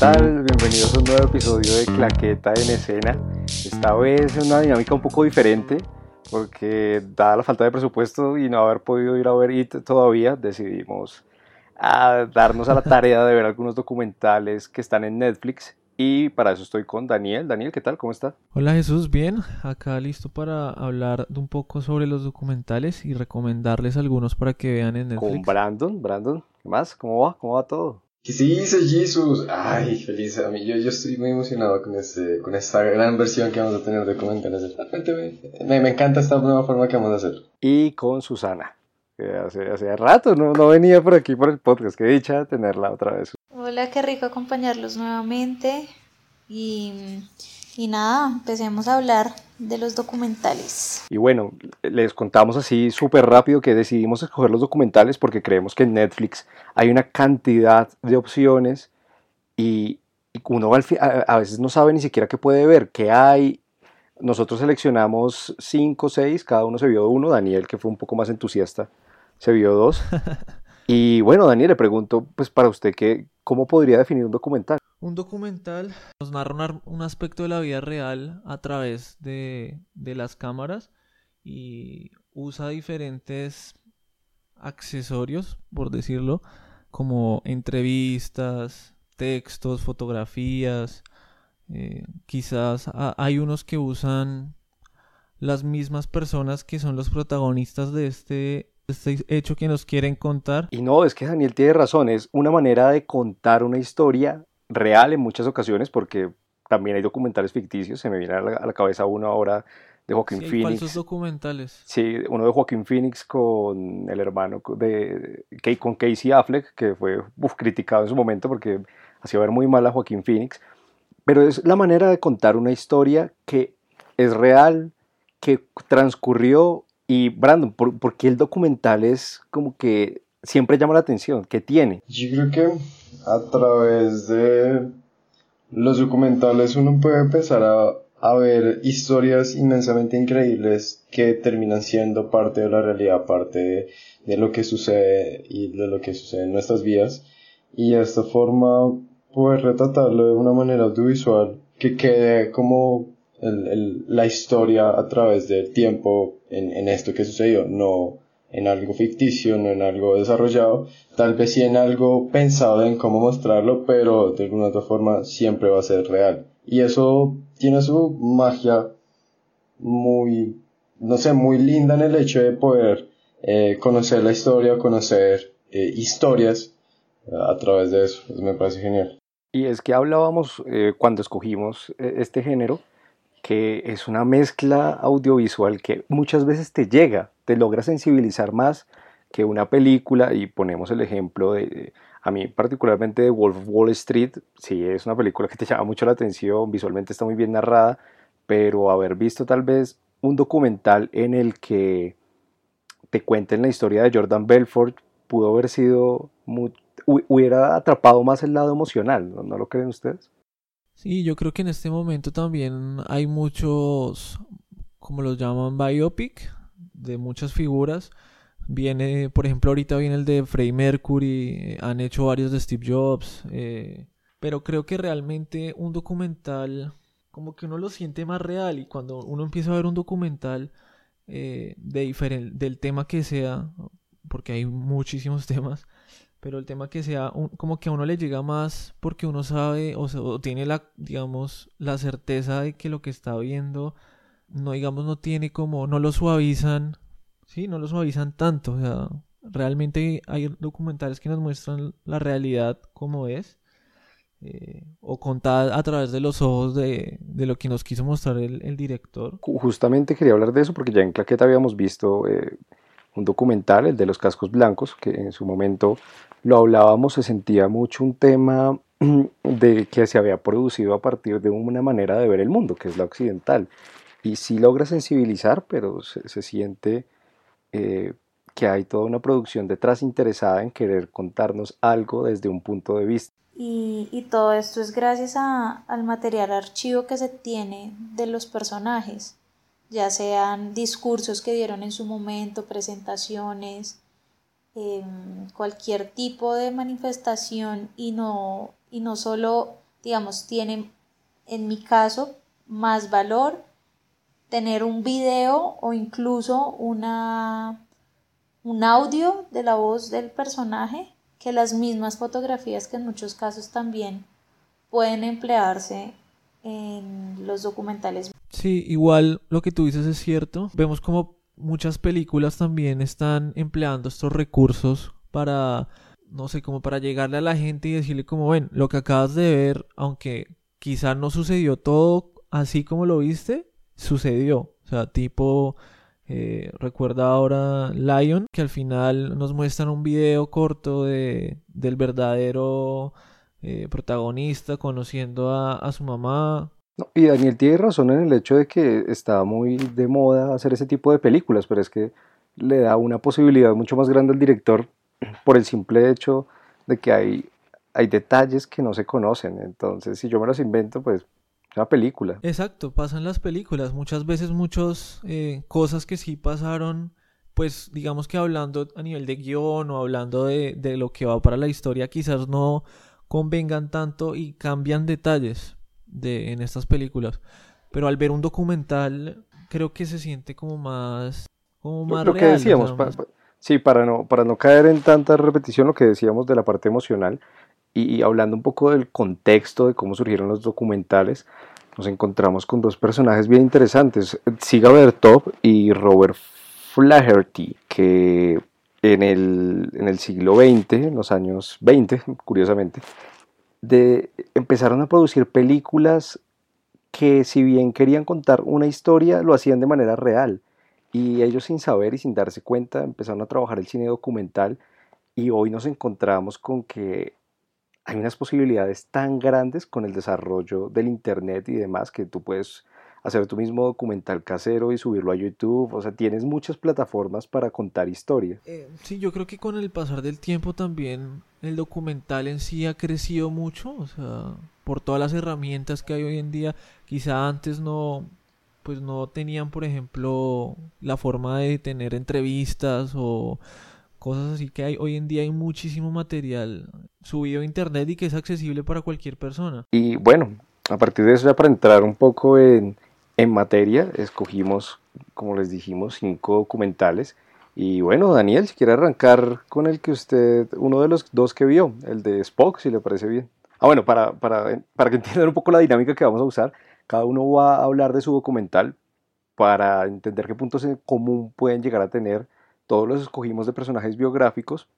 ¿qué tal? Bienvenidos a un nuevo episodio de Claqueta en Escena. Esta vez es una dinámica un poco diferente porque dada la falta de presupuesto y no haber podido ir a ver IT todavía, decidimos a darnos a la tarea de ver algunos documentales que están en Netflix y para eso estoy con Daniel. Daniel, ¿qué tal? ¿Cómo está? Hola Jesús, bien. Acá listo para hablar de un poco sobre los documentales y recomendarles algunos para que vean en Netflix. Con Brandon. Brandon, ¿qué más? ¿Cómo va? ¿Cómo va todo? ¿Qué se dice, Jesús? Ay, feliz a mí. Yo, yo estoy muy emocionado con, este, con esta gran versión que vamos a tener de comentarios. Me, me encanta esta nueva forma que vamos a hacer. Y con Susana. Que hace, hace rato no, no venía por aquí por el podcast. Qué dicha tenerla otra vez. Hola, qué rico acompañarlos nuevamente. Y, y nada, empecemos a hablar de los documentales. Y bueno, les contamos así súper rápido que decidimos escoger los documentales porque creemos que en Netflix hay una cantidad de opciones y, uno a, a veces no sabe ni siquiera qué puede ver, qué hay. Nosotros seleccionamos cinco, seis, cada uno se vio uno. Daniel, que fue un poco más entusiasta, se vio dos. Y bueno, Daniel, le pregunto, pues para usted, ¿qué, ¿cómo podría definir un documental? Un documental nos narra un, aspecto de la vida real a través de, de las cámaras y usa diferentes accesorios, por decirlo, como entrevistas, textos, fotografías. eh, quizás ha- hay unos que usan las mismas personas que son los protagonistas de este, este hecho que nos quieren contar. Y no, es que Daniel tiene razón, es una manera de contar una historia real en muchas ocasiones, porque también hay documentales ficticios, se me viene a la, a la cabeza uno ahora de Joaquín Sí, Phoenix. falsos documentales. Sí, uno de Joaquín Phoenix con el hermano de, de- con Casey Affleck, que fue uf, criticado en su momento porque hacía ver muy mal a Joaquín Phoenix. Pero es la manera de contar una historia que es real, que transcurrió. Y Brandon, ¿por, por qué el documental es como que siempre llama la atención? ¿Qué tiene? Yo creo que a través de los documentales uno puede empezar a, a ver historias inmensamente increíbles que terminan siendo parte de la realidad, parte de, lo que sucede y de lo que sucede en nuestras vidas. Y de esta forma poder retratarlo de una manera audiovisual que quede como el- el- la historia a través del tiempo en, en esto que sucedió, no en algo ficticio, no en algo desarrollado, tal vez sí en algo pensado en cómo mostrarlo, pero de alguna otra forma siempre va a ser real. Y eso tiene su magia muy, no sé, muy linda en el hecho de poder eh, conocer la historia, conocer eh, historias eh, a través de eso. Eso me parece genial. Y es que hablábamos cuando escogimos este género, que es una mezcla audiovisual que muchas veces te llega, te logra sensibilizar más que una película, y ponemos el ejemplo de, a mí particularmente de Wolf Wall Street, sí es una película que te llama mucho la atención, visualmente está muy bien narrada, pero haber visto tal vez un documental en el que te cuenten la historia de Jordan Belfort pudo haber sido hubiera atrapado más el lado emocional, ¿no, ¿No lo creen ustedes? Sí, yo creo que en este momento también hay muchos, como los llaman, biopic, de muchas figuras. Viene, por ejemplo, ahorita viene el de Freddie Mercury, eh, han hecho varios de Steve Jobs, eh, pero creo que realmente un documental, como que uno lo siente más real y cuando uno empieza a ver un documental eh, de diferen- del tema que sea, porque hay muchísimos temas, pero el tema que sea un- como que a uno le llega más porque uno sabe o, se- o tiene la digamos la certeza de que lo que está viendo no digamos no tiene como no lo suavizan sí no lo suavizan tanto. O sea realmente hay documentales que nos muestran la realidad como es eh, o contada a través de los ojos de, de lo que nos quiso mostrar el, el director. Ju- Justamente quería hablar de eso porque ya en Claqueta habíamos visto eh, un documental, el de los cascos blancos, que en su momento lo hablábamos, se sentía mucho un tema de que se había producido a partir de una manera de ver el mundo, que es la occidental. Y sí logra sensibilizar, pero se, siente eh, que hay toda una producción detrás interesada en querer contarnos algo desde un punto de vista. Y, y todo esto es gracias al material archivo que se tiene de los personajes, ya sean discursos que dieron en su momento, presentaciones, em, cualquier tipo de manifestación y no, y no solo digamos, tiene en mi caso más valor tener un video o incluso una, un audio de la voz del personaje que las mismas fotografías que en muchos casos también pueden emplearse en los documentales. Sí, igual lo que tú dices es cierto. Vemos como muchas películas también están empleando estos recursos para, no sé, como para llegarle a la gente y decirle como, ven, lo que acabas de ver, aunque quizá no sucedió todo así como lo viste, sucedió. O sea, tipo, eh, recuerda ahora Lion, que al final nos muestran un video corto de, del verdadero eh, protagonista conociendo a, su mamá. Y Daniel tiene razón en el hecho de que está muy de moda hacer ese tipo de películas, pero es que le da una posibilidad mucho más grande al director por el simple hecho de que hay, hay detalles que no se conocen. Entonces, si yo me los invento, pues una película. Exacto, pasan las películas. Muchas veces muchas eh, cosas que sí pasaron, pues digamos que hablando a nivel de guion o hablando de, de lo que va para la historia, quizás no convengan tanto y cambian detalles de, en estas películas. Pero al ver un documental, creo que se siente como más, como más lo, que decíamos, sí, para no, para no caer en tanta repetición, lo que decíamos de la parte emocional y, hablando un poco del contexto de cómo surgieron los documentales, nos encontramos con dos personajes bien interesantes, Siga Bertov y Robert Flaherty, que en el, en el siglo XX, en los años 20, curiosamente, de, empezaron a producir películas que si bien querían contar una historia, lo hacían de manera real. Y ellos sin saber y sin darse cuenta empezaron a trabajar el cine documental y hoy nos encontramos con que hay unas posibilidades tan grandes con el desarrollo del Internet y demás que tú puedes hacer tu mismo documental casero y subirlo a YouTube. O sea, tienes muchas plataformas para contar historias. Eh, sí, yo creo que con el pasar del tiempo también el documental en sí ha crecido mucho. O sea, por todas las herramientas que hay hoy en día, quizá antes no pues no tenían por ejemplo la forma de tener entrevistas o cosas así que hay hoy en día hay muchísimo material subido a internet y que es accesible para cualquier persona. Y bueno, a partir de eso ya para entrar un poco en, en materia, escogimos, como les dijimos, cinco documentales. Y bueno, Daniel, si quiere arrancar con el que usted, uno de los dos que vio, el de Spock, si le parece bien. Ah, bueno, para, para, para que entiendan un poco la dinámica que vamos a usar, cada uno va a hablar de su documental para entender qué puntos en común pueden llegar a tener. Todos los escogimos de personajes biográficos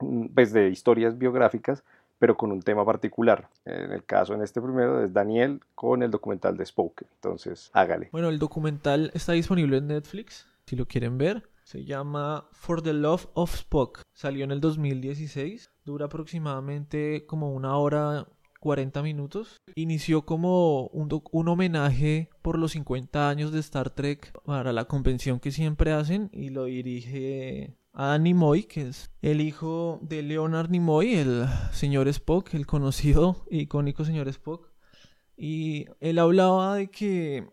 Mm, pues de historias biográficas, pero con un tema particular. En el caso, en este primero, es Daniel con el documental de Spoke. Entonces, hágale. Bueno, el documental está disponible en Netflix, si lo quieren ver. Se llama For the Love of Spock. Salió en el 2016. Dura aproximadamente como una hora 40 minutos. Inició como un, un, homenaje por los 50 años de Star Trek para la convención que siempre hacen y lo dirige a Nimoy, que es el hijo de Leonard Nimoy, el señor Spock, el conocido y icónico señor Spock. Y él hablaba de que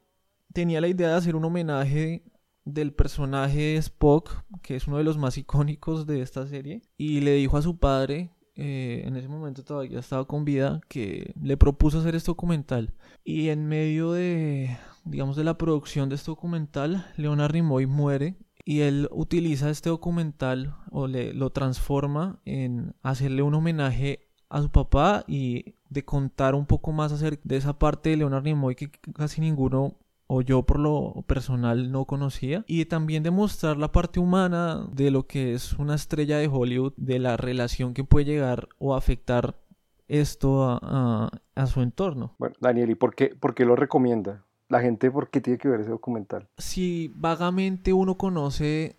tenía la idea de hacer un homenaje del personaje Spock, que es uno de los más icónicos de esta serie, y le dijo a su padre, eh, en ese momento todavía estaba con vida, que le propuso hacer este documental. Y en medio de, digamos, de la producción de este documental, Leonard Nimoy muere y él utiliza este documental o le, lo transforma en hacerle un homenaje a su papá y de contar un poco más acerca de esa parte de Leonard Nimoy que casi ninguno o yo por lo personal no conocía y también demostrar la parte humana de lo que es una estrella de Hollywood de la relación que puede llegar o afectar esto a, a, su entorno. Bueno, Daniel, ¿y por qué, por qué lo recomienda? La gente por qué tiene que ver ese documental. Si vagamente uno conoce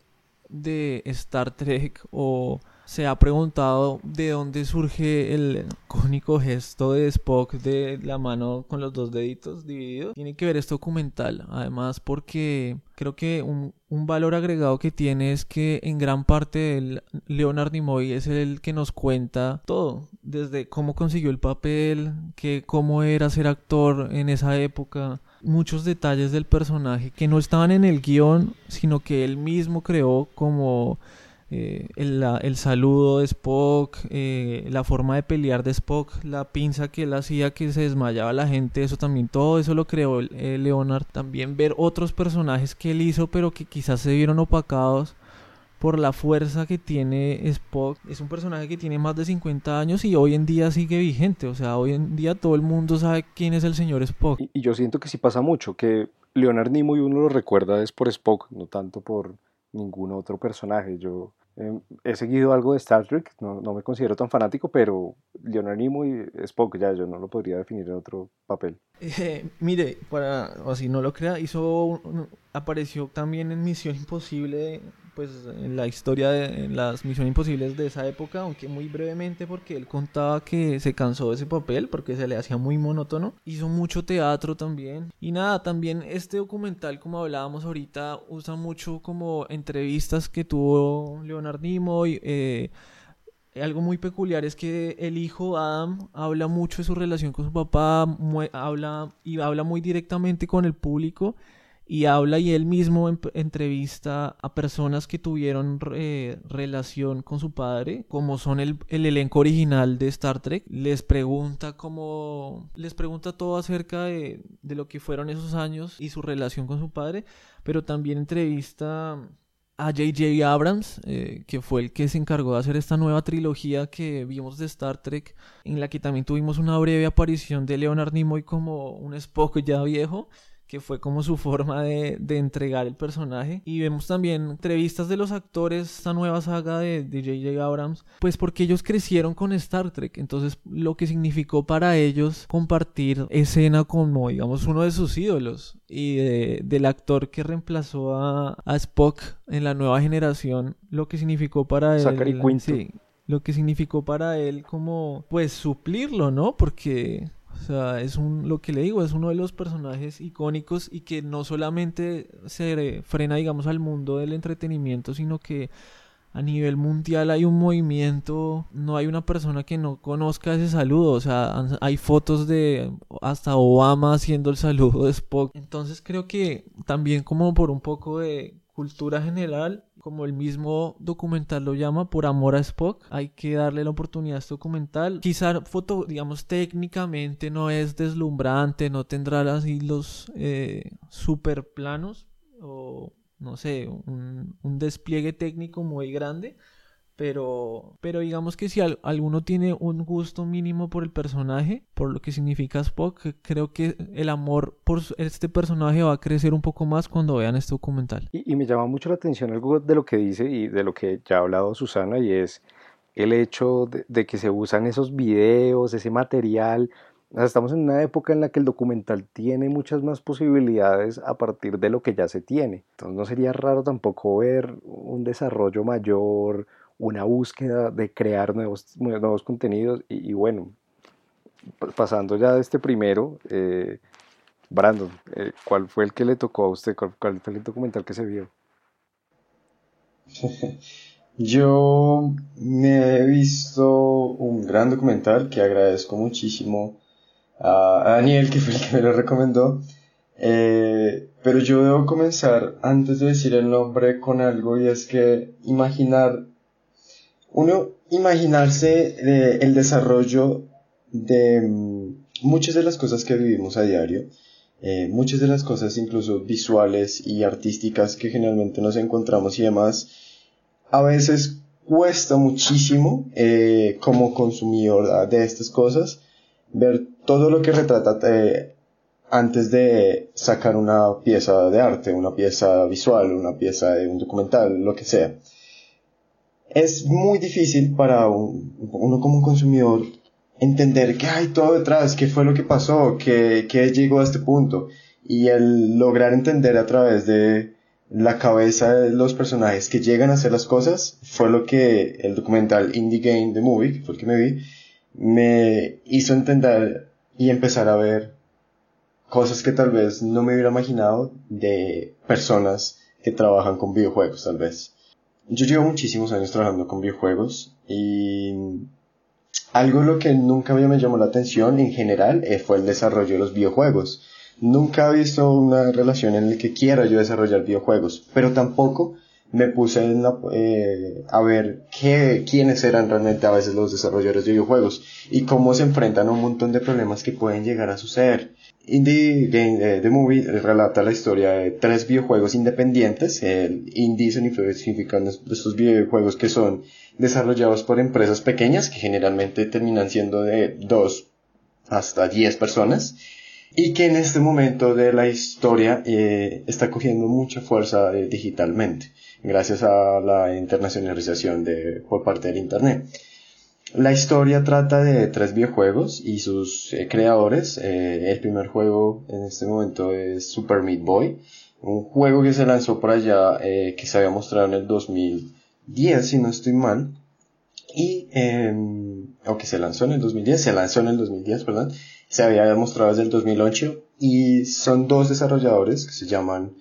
de Star Trek o se ha preguntado de dónde surge el cónico gesto de Spock de la mano con los dos deditos divididos. Tiene que ver este documental, además porque creo que un, un valor agregado que tiene es que en gran parte el Leonard Nimoy es el que nos cuenta todo, desde cómo consiguió el papel, que cómo era ser actor en esa época, muchos detalles del personaje que no estaban en el guion, sino que él mismo creó como eh, el, saludo de Spock, eh, la forma de pelear de Spock, la pinza que él hacía que se desmayaba la gente, eso también, todo eso lo creó eh, Leonard. También ver otros personajes que él hizo, pero que quizás se vieron opacados por la fuerza que tiene Spock. Es un personaje que tiene más de 50 años y hoy en día sigue vigente. O sea, hoy en día todo el mundo sabe quién es el señor Spock. Y, yo siento que sí pasa mucho, que Leonard Nimoy uno lo recuerda es por Spock, no tanto por ningún otro personaje. Yo em, he seguido algo de Star Trek, no, me considero tan fanático, pero Leonard Nimoy, Spock, ya yo no lo podría definir en otro papel. Eh, mire, para así no lo crea, hizo apareció también en Misión Imposible pues en la historia de las Misiones Imposibles de esa época, aunque muy brevemente porque él contaba que se cansó de ese papel porque se le hacía muy monótono. Hizo mucho teatro también. Y nada, también este documental, como hablábamos ahorita, usa mucho como entrevistas que tuvo Leonard Nimoy. Eh, algo muy peculiar es que el hijo Adam habla mucho de su relación con su papá, habla y habla muy directamente con el público y habla y él mismo entrevista a personas que tuvieron eh, relación con su padre, como son el, elenco original de Star Trek, les pregunta cómo, les pregunta todo acerca de, lo que fueron esos años y su relación con su padre, pero también entrevista a J.J. Abrams, eh, que fue el que se encargó de hacer esta nueva trilogía que vimos de Star Trek, en la que también tuvimos una breve aparición de Leonard Nimoy como un Spock ya viejo que fue como su forma de, entregar el personaje. Y vemos también entrevistas de los actores, esta nueva saga de J.J. Abrams, pues porque ellos crecieron con Star Trek, entonces lo que significó para ellos compartir escena como, digamos, uno de sus ídolos y del actor que reemplazó a, Spock en la nueva generación, lo que significó para él. Sí, lo que significó para él como, pues, suplirlo, ¿no? Porque o sea, es un, lo que le digo, es uno de los personajes icónicos y que no solamente se frena, digamos, al mundo del entretenimiento, sino que a nivel mundial hay un movimiento, no hay una persona que no conozca ese saludo, o sea, hay fotos de hasta Obama haciendo el saludo de Spock. Entonces creo que también como por un poco de cultura general, como el mismo documental lo llama, por amor a Spock. Hay que darle la oportunidad a este documental. Quizá foto, digamos, técnicamente no es deslumbrante, no tendrá así los eh, super planos o no sé, un, un despliegue técnico muy grande pero, pero digamos que si alguno tiene un gusto mínimo por el personaje, por lo que significa Spock, creo que el amor por este personaje va a crecer un poco más cuando vean este documental. Y, me llama mucho la atención algo de lo que dice y de lo que ya ha hablado Susana y es el hecho de, que se usan esos videos, ese material. estamos en una época en la que el documental tiene muchas más posibilidades a partir de lo que ya se tiene. Entonces no sería raro tampoco ver un desarrollo mayor una búsqueda de crear nuevos, nuevos contenidos y, bueno, pasando ya de este primero, eh, Brandon, eh, ¿cuál fue el que le tocó a usted? ¿Cuál, fue el documental que se vio? Yo me he visto un gran documental que agradezco muchísimo a Daniel, que fue el que me lo recomendó. Eh, pero yo debo comenzar, antes de decir el nombre, con algo y es que imaginar uno imaginarse eh, el desarrollo de mm, muchas de las cosas que vivimos a diario, eh, muchas de las cosas incluso visuales y artísticas que generalmente nos encontramos y demás, a veces cuesta muchísimo eh, como consumidor de estas cosas ver todo lo que retrata antes de sacar una pieza de arte, una pieza visual, una pieza de un documental, lo que sea es muy difícil para uno como un consumidor entender qué hay todo detrás, qué fue lo que pasó, qué, qué llegó a este punto. Y el lograr entender a través de la cabeza de los personajes que llegan a hacer las cosas fue lo que el documental Indie Game The Movie, que fue el que me vi, me hizo entender y empezar a ver cosas que tal vez no me hubiera imaginado de personas que trabajan con videojuegos tal vez. Yo llevo muchísimos años trabajando con videojuegos y algo lo que nunca me llamó la atención en general eh, fue el desarrollo de los videojuegos. Nunca he visto una relación en la que quiera yo desarrollar videojuegos, pero tampoco me puse eh, a ver qué, quiénes eran realmente a veces los desarrolladores de videojuegos y cómo se enfrentan a un montón de problemas que pueden llegar a suceder. Indie Game eh, The Movie relata la historia de tres videojuegos independientes. El indie significa estos videojuegos que son desarrollados por empresas pequeñas que generalmente terminan siendo de dos hasta diez personas y que en este momento de la historia eh, está cogiendo mucha fuerza digitalmente gracias a la internacionalización de, por parte del Internet. La historia trata de tres videojuegos y sus eh, creadores. Eh, el primer juego en este momento es Super Meat Boy, un juego que se lanzó por allá, eh, que se había mostrado en el 2010, si no estoy mal. Y, em, o que se lanzó en el 2010, se lanzó en el 2010, perdón. Se había mostrado desde el 2008 y son dos desarrolladores que se llaman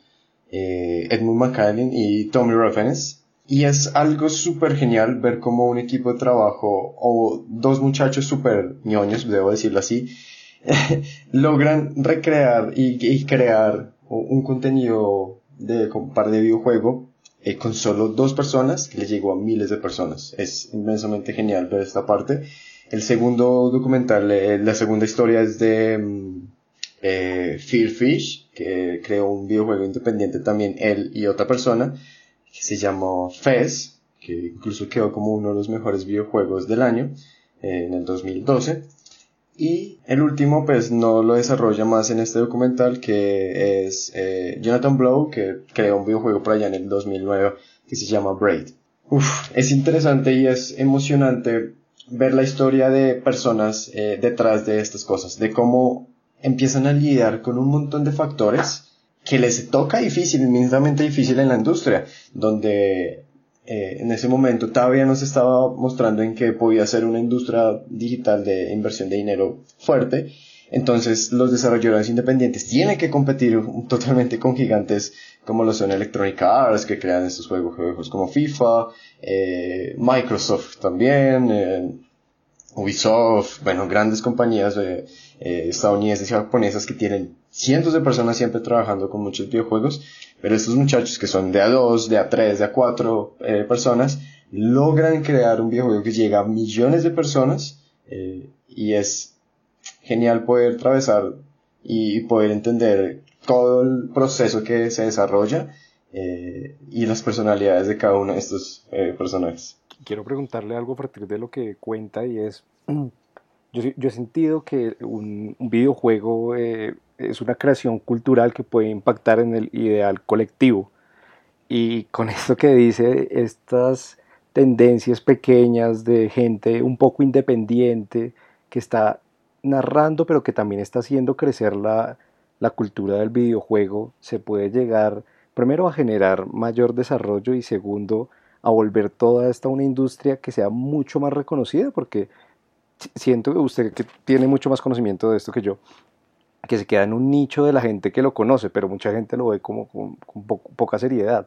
eh, Edmund McCallum y Tommy Ruffens. Y es algo súper genial ver cómo un equipo de trabajo o dos muchachos súper ñoños, debo decirlo así, logran recrear y, crear un contenido de un par de videojuego eh, con solo dos personas que le llegó a miles de personas. Es inmensamente genial ver esta parte. El segundo documental, eh, la segunda historia es de mm, eh, Fear Fish, que creó un videojuego independiente también él y otra persona, que se llamó Fez, que incluso quedó como uno de los mejores videojuegos del año, eh, en el 2012. Y el último, pues no lo desarrolla más en este documental, que es eh, Jonathan Blow, que creó un videojuego por allá en el 2009 que se llama Braid. Uf, es interesante y es emocionante ver la historia de personas eh, detrás de estas cosas, de cómo empiezan a lidiar con un montón de factores que les toca difícil, inmensamente difícil en la industria, donde eh, en ese momento todavía no se estaba mostrando en que podía ser una industria digital de inversión de dinero fuerte. Entonces los desarrolladores independientes tienen que competir totalmente con gigantes como lo son Electronic Arts, que crean estos juegos, juegos como FIFA, eh, Microsoft también, eh, Ubisoft, bueno, grandes compañías eh, eh, estadounidenses y japonesas que tienen cientos de personas siempre trabajando con muchos videojuegos, pero estos muchachos que son de a dos, de a tres, de a cuatro eh, personas, logran crear un videojuego que llega a millones de personas y es genial poder atravesar y poder entender todo el proceso que se desarrolla y las personalidades de cada uno de estos personajes quiero preguntarle algo a partir de lo que cuenta y es, yo, he sentido que un, videojuego eh, es una creación cultural que puede impactar en el ideal colectivo. Y con esto que dice, estas tendencias pequeñas de gente un poco independiente que está narrando, pero que también está haciendo crecer la, la cultura del videojuego, se puede llegar primero a generar mayor desarrollo y segundo a volver toda esta una industria que sea mucho más reconocida, porque siento que usted que tiene mucho más conocimiento de esto que yo, que se queda en un nicho de la gente que lo conoce, pero mucha gente lo ve como con, poca seriedad.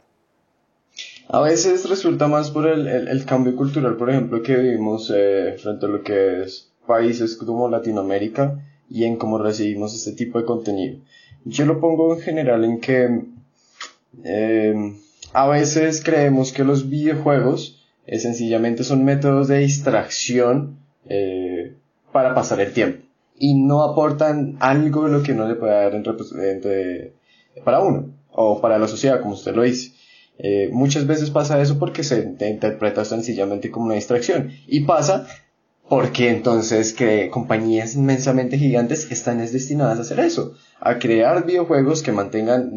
A veces resulta más por el, cambio cultural, por ejemplo, que vivimos eh, frente a lo que es países como Latinoamérica y en cómo recibimos este tipo de contenido. Yo lo pongo en general en que eh, a veces creemos que los videojuegos eh, sencillamente son métodos de distracción eh, para pasar el tiempo y no aportan algo de lo que uno le puede dar entre, para uno o para la sociedad, como usted lo dice. Eh, muchas veces pasa eso porque se interpreta sencillamente como una distracción y pasa porque entonces que compañías inmensamente gigantes están destinadas a hacer eso, a crear videojuegos que mantengan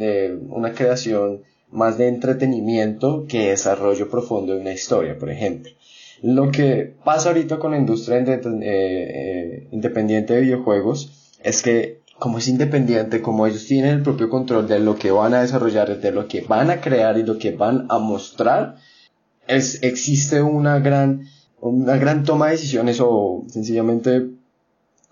una creación más de entretenimiento que desarrollo profundo de una historia, por ejemplo. Lo que pasa ahorita con la industria eh, eh, independiente de videojuegos es que como es independiente, como ellos tienen el propio control de lo que van a desarrollar, de lo que van a crear y lo que van a mostrar, es, existe una gran, una gran toma de decisiones o sencillamente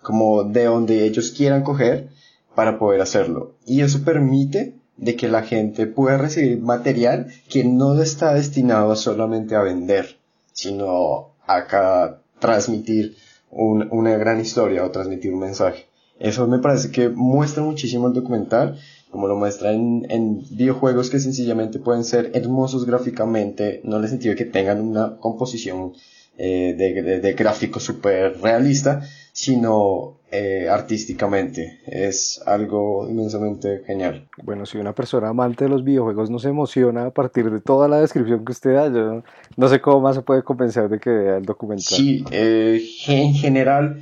como de donde ellos quieran coger para poder hacerlo. Y eso permite de que la gente pueda recibir material que no está destinado solamente a vender, sino a transmitir una gran historia o transmitir un mensaje. Eso me parece que muestra muchísimo el documental, como lo muestra en, en, videojuegos que sencillamente pueden ser hermosos gráficamente, no en el sentido de que tengan una composición eh, de, de, gráfico súper realista, sino eh, artísticamente. Es algo inmensamente genial. Bueno, si una persona amante de los videojuegos no se emociona a partir de toda la descripción que usted da, yo no sé cómo más se puede convencer de que vea el documental. Sí, eh, en general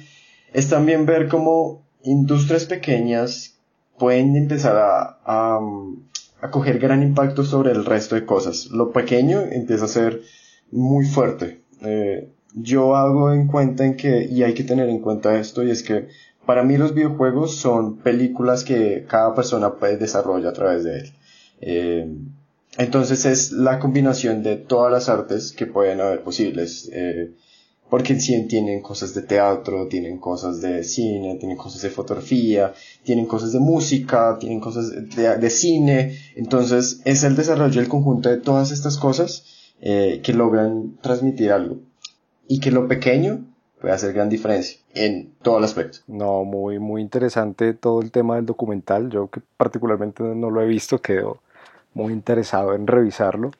es también ver cómo industrias pequeñas pueden empezar a, a, coger gran impacto sobre el resto de cosas. Lo pequeño empieza a ser muy fuerte. Eh, yo hago en cuenta en que, y hay que tener en cuenta esto, y es que para mí los videojuegos son películas que cada persona puede desarrollar a través de él. Eh, entonces es la combinación de todas las artes que pueden haber posibles. Eh, porque en sí tienen cosas de teatro, tienen cosas de cine, tienen cosas de fotografía, tienen cosas de música, tienen cosas de, cine. Entonces es el desarrollo, el conjunto de todas estas cosas eh, que logran transmitir algo. Y que lo pequeño puede hacer gran diferencia en todo el aspecto. No, muy, muy interesante todo el tema del documental. Yo que particularmente no lo he visto, quedo muy interesado en revisarlo.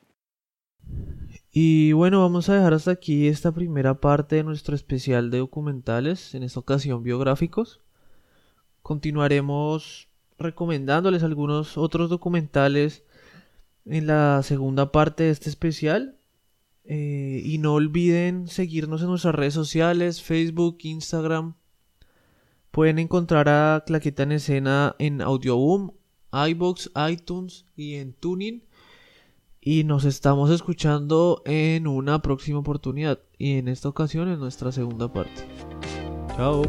Y bueno, vamos a dejar hasta aquí esta primera parte de nuestro especial de documentales, en esta ocasión biográficos. Continuaremos recomendándoles algunos otros documentales en la segunda parte de este especial. Eh, y no olviden seguirnos en nuestras redes sociales, Facebook, Instagram. Pueden encontrar a Claqueta en Escena en Audioboom, iBox, iTunes y en Tuning y nos estamos escuchando en una próxima oportunidad y en esta ocasión en nuestra segunda parte. Chao.